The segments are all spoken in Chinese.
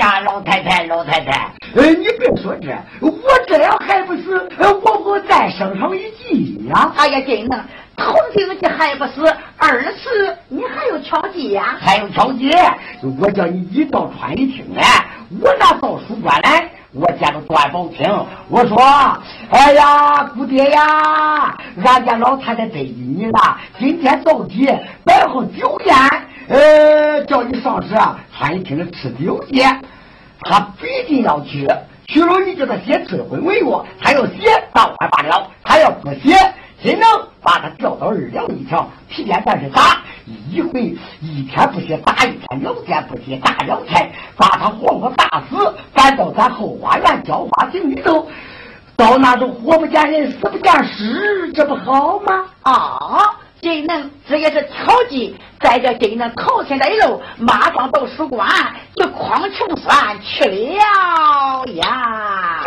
子了！哎呀，老太太，老太太，呃，你别说这，我这样还不死，我不再生上一计呀！哎呀，真能，头顶你还不死，二次你还有巧计呀？还有巧计，我叫你一到川里听来，我那到书馆来，我见着段宝清，我说，哎呀，姑爹呀，俺家老太太得意你了，今天到底摆好酒宴。呃，叫你上市啊，餐厅里吃酒席，他必定要去。去了，你叫他写退婚文约，他要写，当官罢了；他要不写，只能把他调到二两一条。提前但是打，一回一天不写打一天，两天不写打两天，把他活活打死，赶到咱后花园浇花亭里头。到那都活不见人，死不见尸，这不好吗？啊！真能，这也是巧计。在这真能头天带路，马上到书馆就狂穷酸去了呀。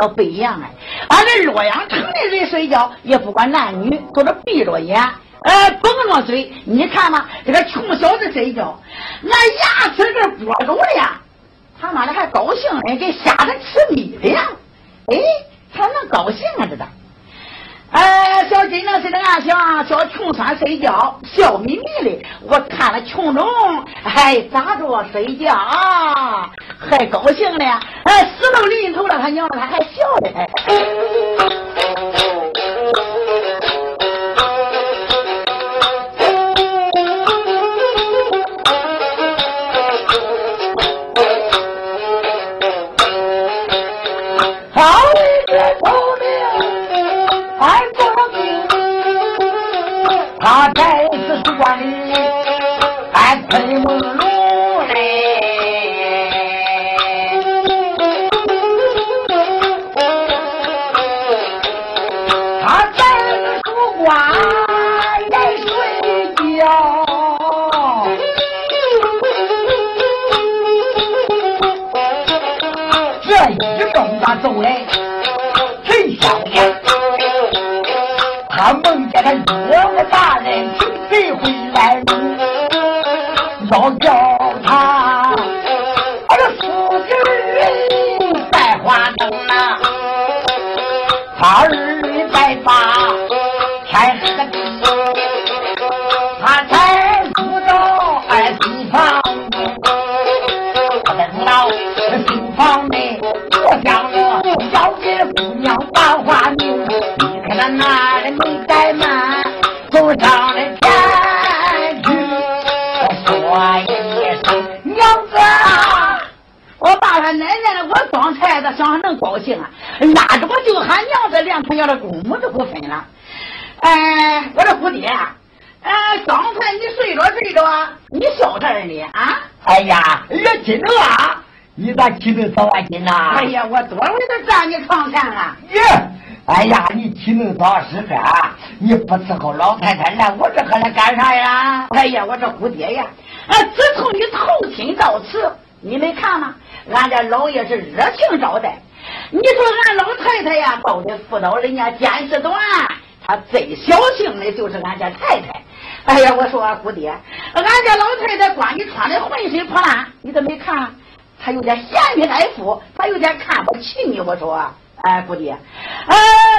跟俺睡觉不一样哎？俺这洛阳城的人睡觉，也不管男女，都是闭着眼，呃，绷着嘴。你看嘛，这个穷小子睡觉，俺牙齿这剥着了呀，他妈的还高兴呢，跟瞎子吃米的呀。哎，他能高兴啊？这个。哎，小金那是那俺想，小穷酸睡觉，笑眯眯的。我看了穷中还咋着睡觉，还高兴呢。哎，死到临头了，他娘的他还笑呢！还。起得早啊，金呐！哎呀，我多会都站你床前了。耶！哎呀，你起那早是这，你不伺候老太太来，我这还来干啥呀？哎呀，我这姑爹呀，啊，自从你投亲到此，你没看吗？俺家老爷是热情招待。你说俺老太太呀，到底妇道人家见识短，她最小心的就是俺家太太。哎呀，我说姑爹，俺家老太太光你穿的浑身破烂，你都没看？她有点嫌贫爱富，她有点看不起你。我说，哎，姑爹，呃，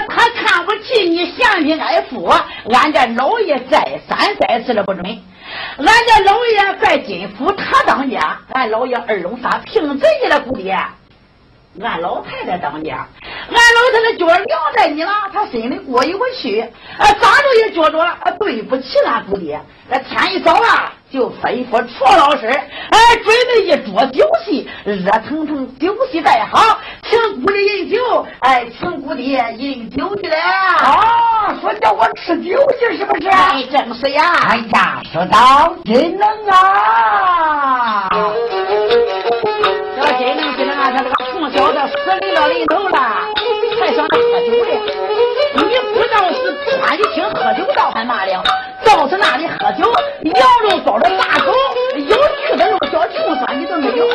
她看不起你嫌贫爱富，俺家老爷再三再四的不准。俺家老爷在金府他当家，俺老爷二龙山凭谁的姑爹？俺老太太当家，俺老太太觉得凉在你了，她心里过意不去，啊，咋着也觉着对不起俺姑爹。那天一早啊。就吩咐楚老师，哎，准备一桌酒席，热腾腾酒席摆好，请姑爹饮酒，哎，请姑爹饮酒去了。哦，说叫我吃酒去，是不是？哎，正是呀。哎呀，说到真能啊！这真能，知道俺！他这个穷小子死临到临头了，还想着喝酒嘞？你不知道是穿的听喝酒倒还嘛了？到是那里喝酒，羊肉包着大狗，有趣的肉小穷酸，你都没有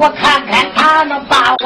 我看看他能把我。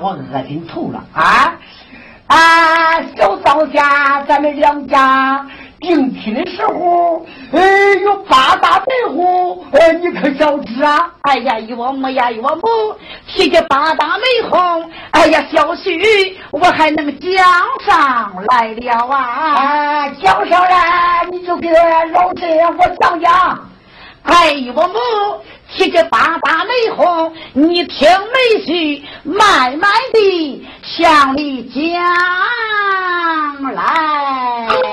我恶心透了啊啊！小当家，咱们两家定亲的时候，哎，有八大媒户，哎，你可晓知啊？哎呀，岳母呀，岳母，提起八大媒红，哎呀，小婿我还能讲上来了啊！讲上来，你就给老陈我讲讲。哎，岳母。提着八大媒红，你听媒婿慢慢的向你讲来。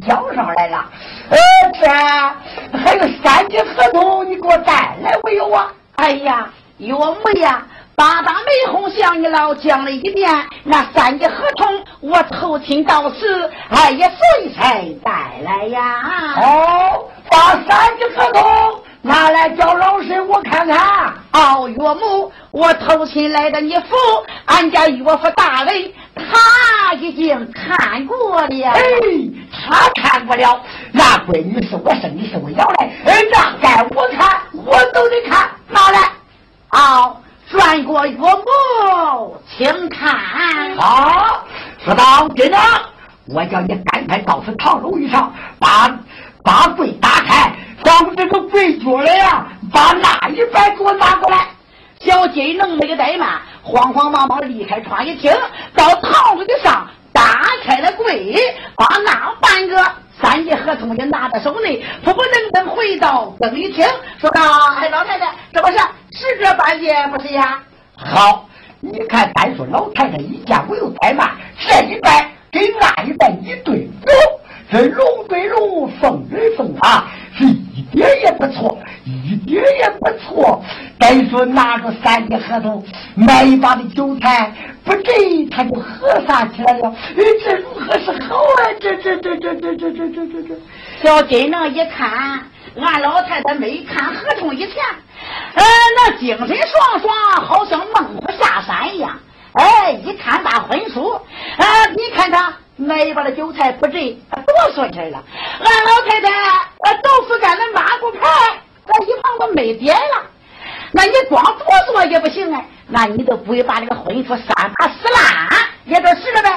交上来了。呃，这还有三级合同，你给我带来没有啊？哎呀，岳母呀，八大媒红向你老讲了一遍，那三级合同我偷听到此，哎呀，所以才带来呀。哦，把三级合同。拿来叫老师我看看。哦，岳母，我偷亲来的你父，俺家岳父大人他已经看过了。哎，他看不了。那闺女是我生的，是我养的。那该我看，我都得看。拿来。哦，转过岳母，请看。好，说到这呢，我叫你赶快到此堂楼上，把把柜打开。放这个柜角来呀！把那一半给我拿过来。小金能没个怠慢，慌慌忙忙离开窗一厅，到堂子上打开了柜，把那半个三级合同也拿在手内，不不能等回到更衣厅，说道：“哎，老太太，这不是十这半截不是呀？”好，你看，单说老太太一见我又怠慢，这一半跟那一半一对，哟，这龙对龙，凤对凤啊！一点也不错，一点也不错。再说拿着三级合同买一把的韭菜，不这他就合上起来了。哎，这如何是好啊？这这这这这这这这这这。小金呢一看，俺老太太没看合同以前，呃，那精神爽爽，好像猛虎下山一样。哎，一看大婚书，啊，你看他。买一把的韭菜不值，多说气了。俺老太太，呃，豆腐干的抹布牌，在一旁都没点了。那你光多说也不行哎，那你都不会把这个婚书三把撕烂，也就是了呗。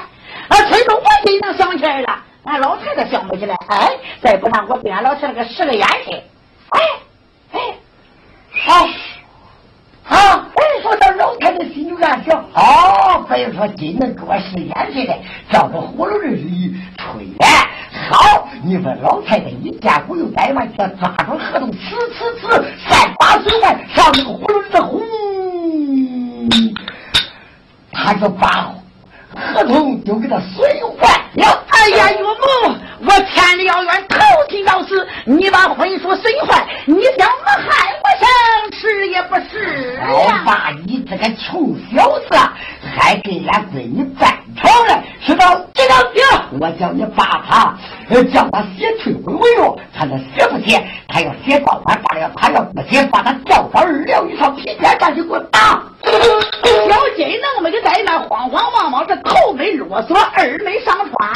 啊，吹着我心能想起来了，俺老太太想不起来。哎，再不然我给俺老太太个使个眼色。哎，哎，哎。啊！哎，说到老太太心就暗想：哦，非说今能给我使眼色的，照着葫芦里一吹来。好，你说老太太一见我有怠慢，就抓住合同，呲呲呲，三把水来上那个葫芦里头轰，他就把。合同就给他损坏了！哎呀，岳母，我千里遥远投亲到死，你把婚书损坏，你想么害我生，是也不是呀？爸，你这个穷小子，还给俺闺女争吵了，知道知道行，我叫你把他，叫他写退婚文哟，他那写不写？他要写高官罢了，他要不写，把他吊到二两以上，皮鞭上去给我打！小金能没个在那，慌慌忙忙，这头没啰嗦，耳没上穿。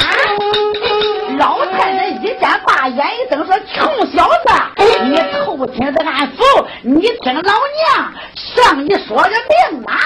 老太太一见，大眼一瞪，说：“穷小子，你偷听的俺说，你听老娘向你说个明啊！”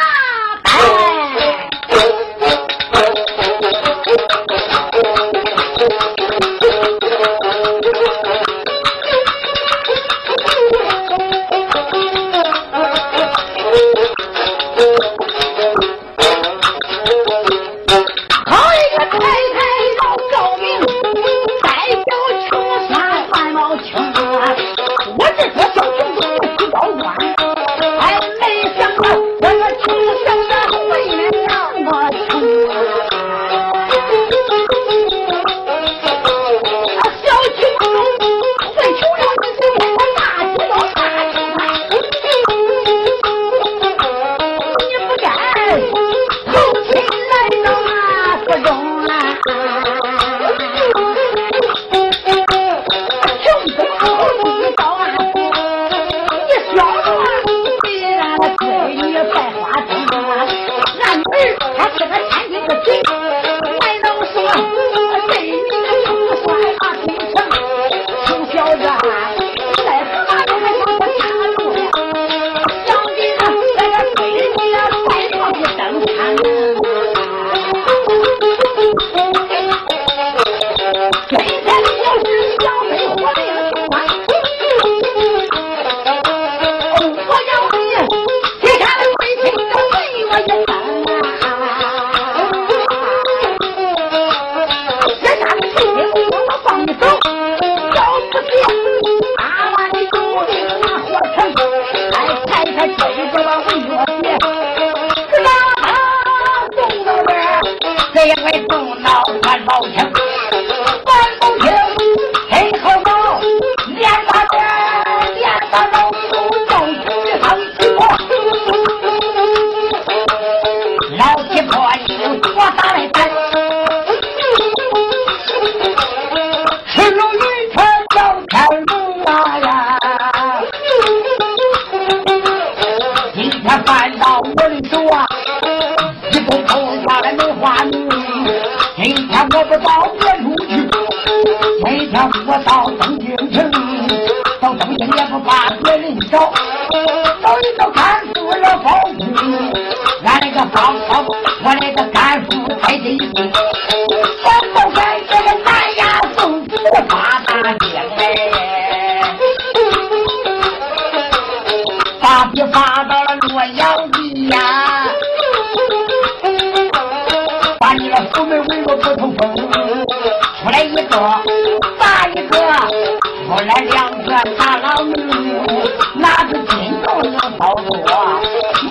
老多。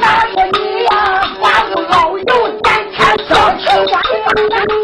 那个你呀、啊，花个老油，咱看烧去光。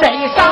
谁上？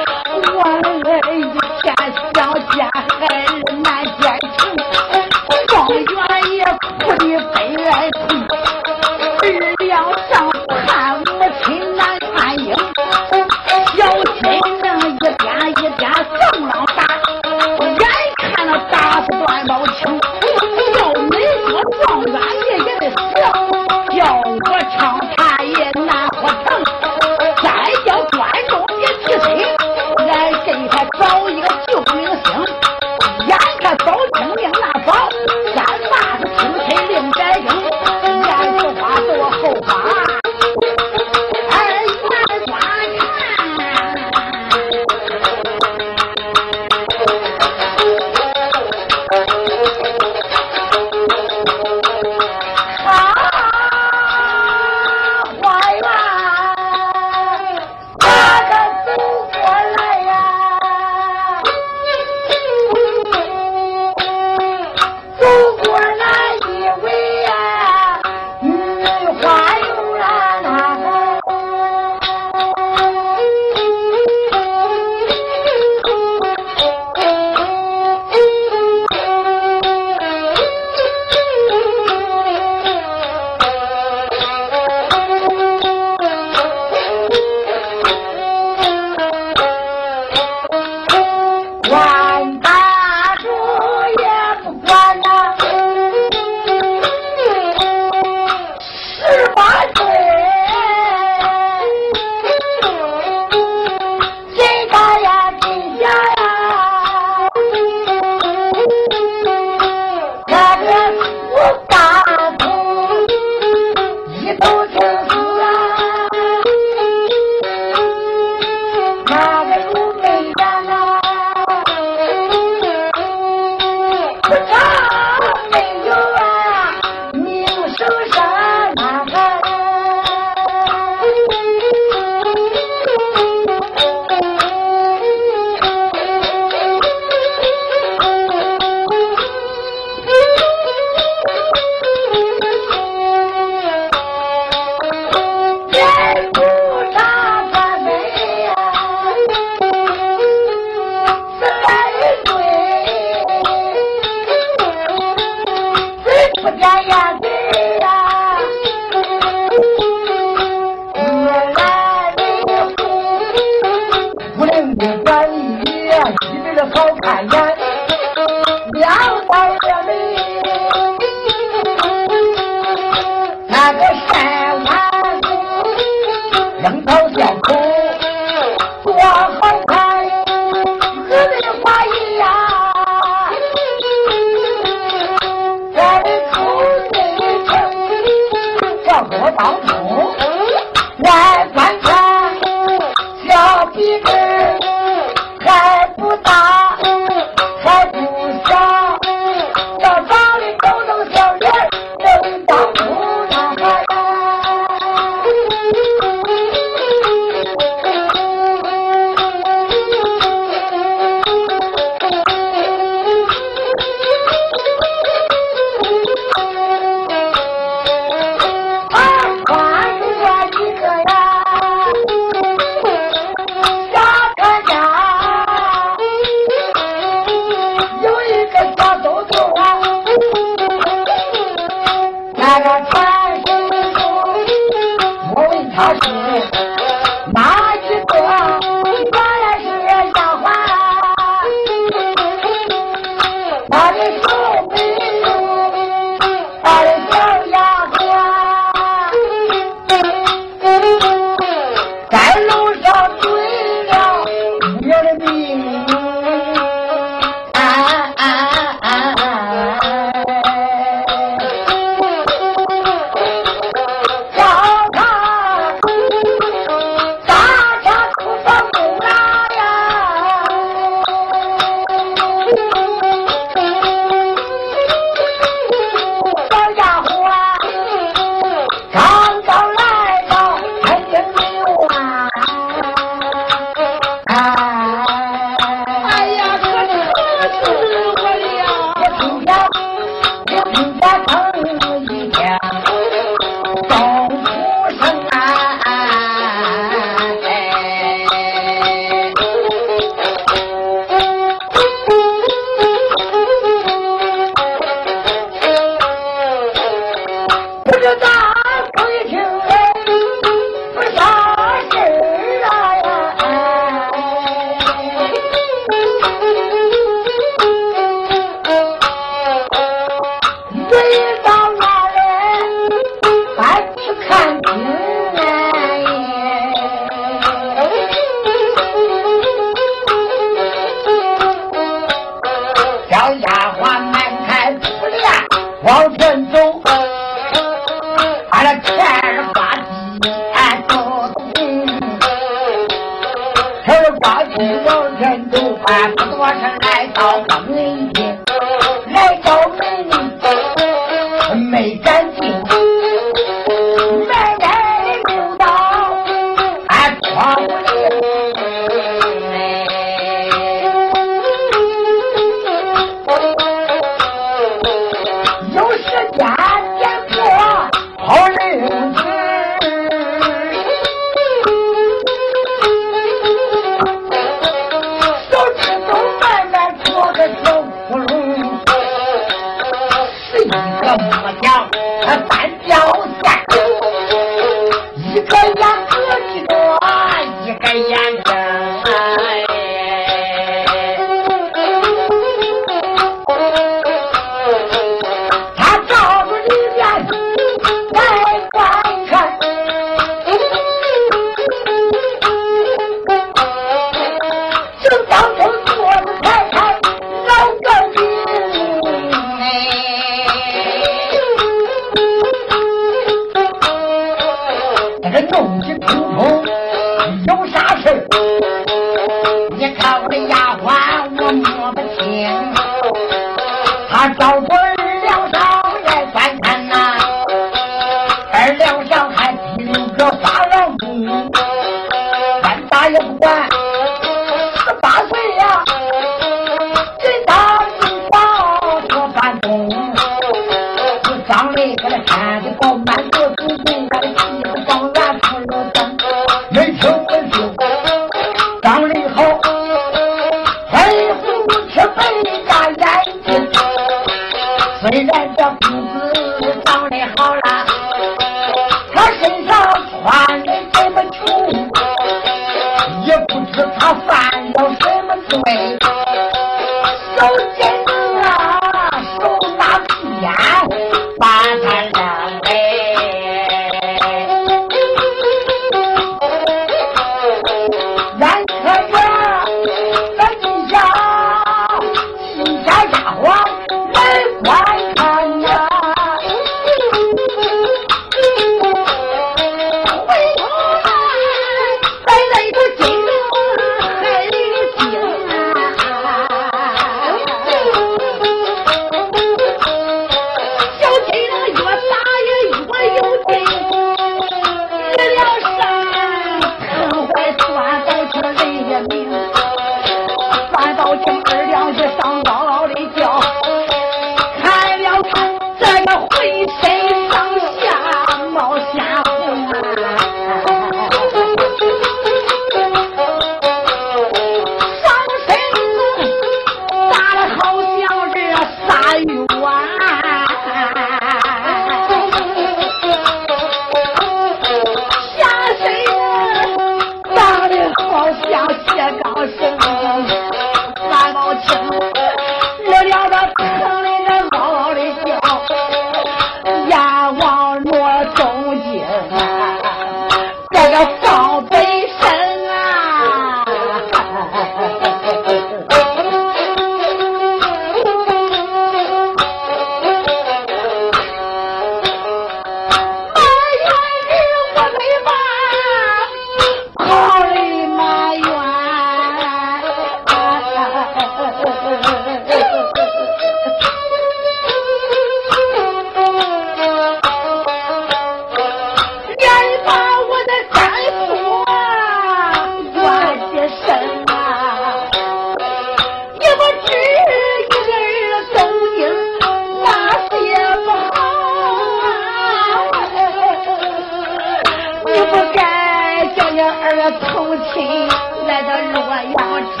儿偷亲来到洛阳城，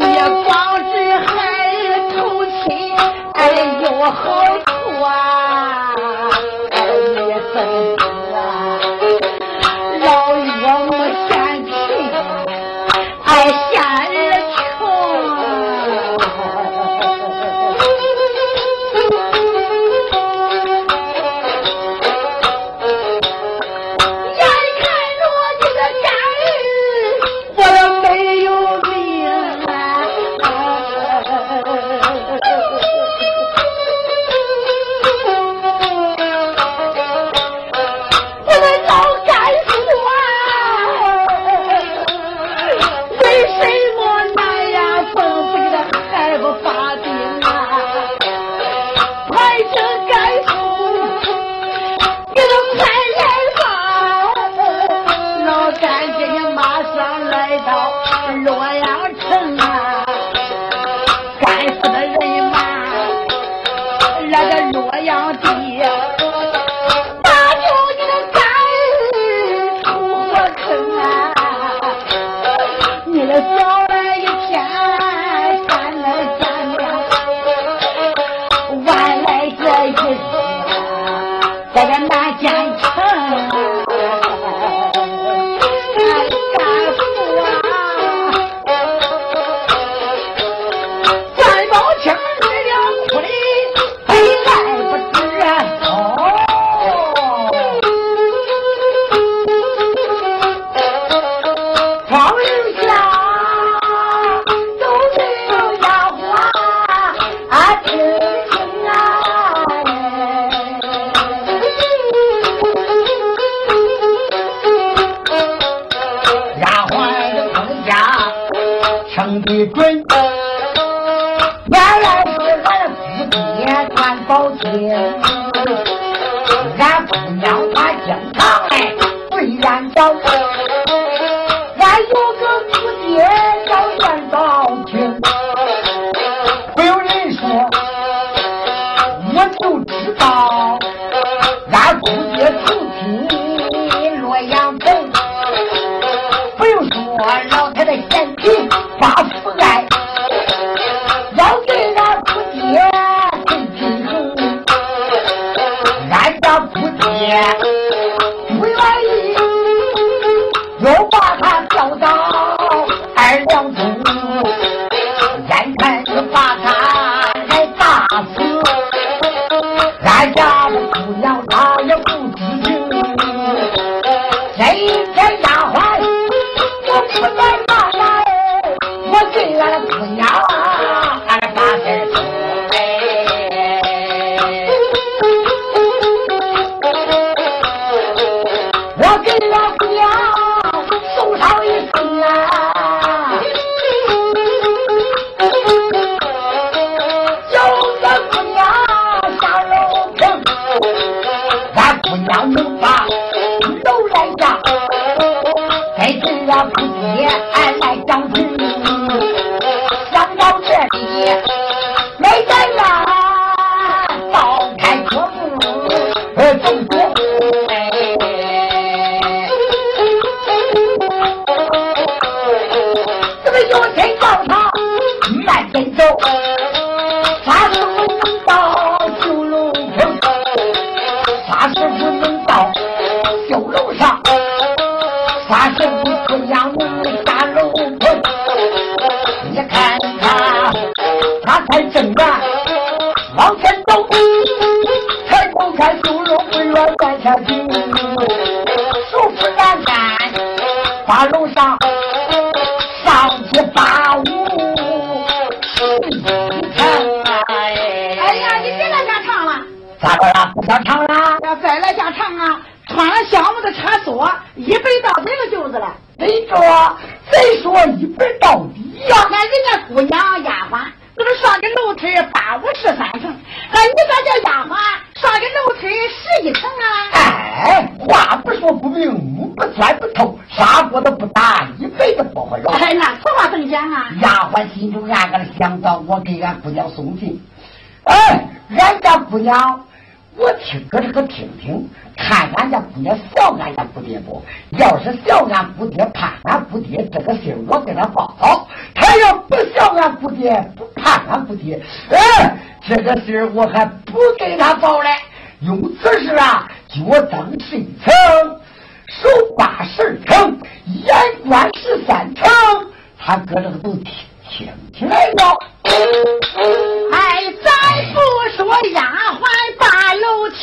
也光知孩儿偷亲，哎呦好。俺姑娘送信，哎，俺家姑娘，我听搁这个听听，看俺家姑娘笑俺家姑爹不？要是笑俺姑爹，怕俺姑爹，这个信我给他报；他要不笑俺姑爹，不怕俺姑爹，哎，这个信我还不给他报嘞。用此事啊，脚蹬十一层，手把十层，眼观十三层，他搁这个都听听起来了。哎，咱不说丫鬟把楼听。